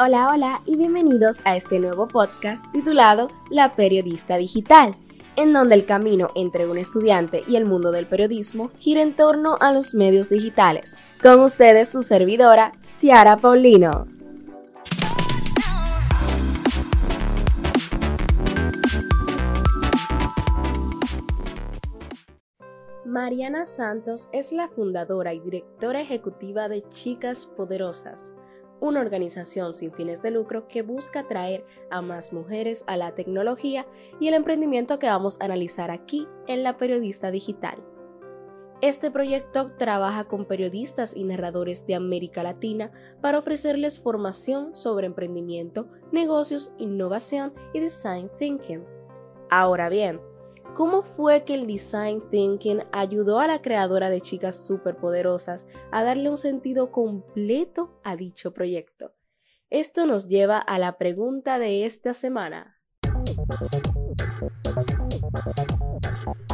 Hola, hola y bienvenidos a este nuevo podcast titulado La Periodista Digital, en donde el camino entre un estudiante y el mundo del periodismo gira en torno a los medios digitales. Con ustedes su servidora, Ciara Paulino. Mariana Santos es la fundadora y directora ejecutiva de Chicas Poderosas una organización sin fines de lucro que busca atraer a más mujeres a la tecnología y el emprendimiento que vamos a analizar aquí en La Periodista Digital. Este proyecto trabaja con periodistas y narradores de América Latina para ofrecerles formación sobre emprendimiento, negocios, innovación y design thinking. Ahora bien, ¿Cómo fue que el design thinking ayudó a la creadora de Chicas Superpoderosas a darle un sentido completo a dicho proyecto? Esto nos lleva a la pregunta de esta semana.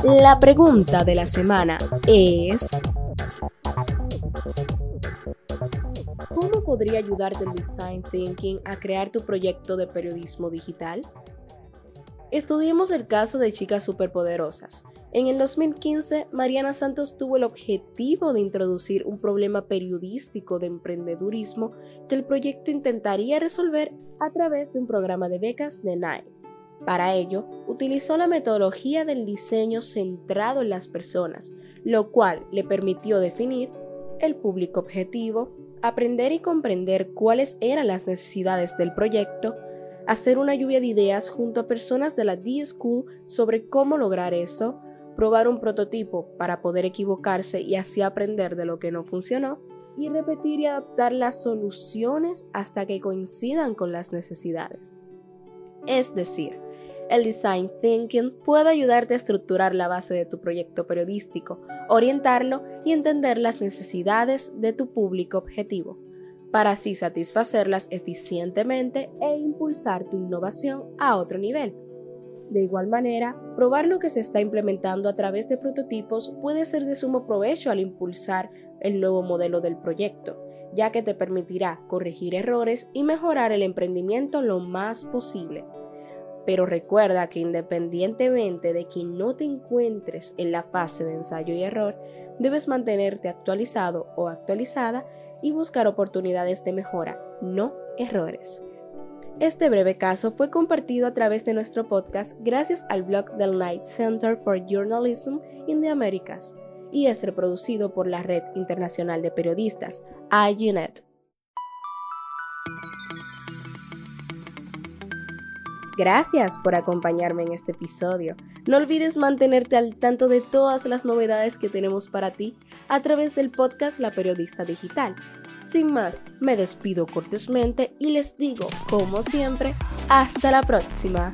La pregunta de la semana es... ¿Cómo podría ayudarte el design thinking a crear tu proyecto de periodismo digital? Estudiemos el caso de chicas superpoderosas. En el 2015, Mariana Santos tuvo el objetivo de introducir un problema periodístico de emprendedurismo que el proyecto intentaría resolver a través de un programa de becas de NINE. Para ello, utilizó la metodología del diseño centrado en las personas, lo cual le permitió definir el público objetivo, aprender y comprender cuáles eran las necesidades del proyecto, hacer una lluvia de ideas junto a personas de la D-School sobre cómo lograr eso, probar un prototipo para poder equivocarse y así aprender de lo que no funcionó, y repetir y adaptar las soluciones hasta que coincidan con las necesidades. Es decir, el design thinking puede ayudarte a estructurar la base de tu proyecto periodístico, orientarlo y entender las necesidades de tu público objetivo para así satisfacerlas eficientemente e impulsar tu innovación a otro nivel. De igual manera, probar lo que se está implementando a través de prototipos puede ser de sumo provecho al impulsar el nuevo modelo del proyecto, ya que te permitirá corregir errores y mejorar el emprendimiento lo más posible. Pero recuerda que independientemente de que no te encuentres en la fase de ensayo y error, debes mantenerte actualizado o actualizada y buscar oportunidades de mejora, no errores. Este breve caso fue compartido a través de nuestro podcast gracias al blog del Knight Center for Journalism in the Americas y es reproducido por la Red Internacional de Periodistas, IUNET. Gracias por acompañarme en este episodio. No olvides mantenerte al tanto de todas las novedades que tenemos para ti a través del podcast La Periodista Digital. Sin más, me despido cortésmente y les digo, como siempre, hasta la próxima.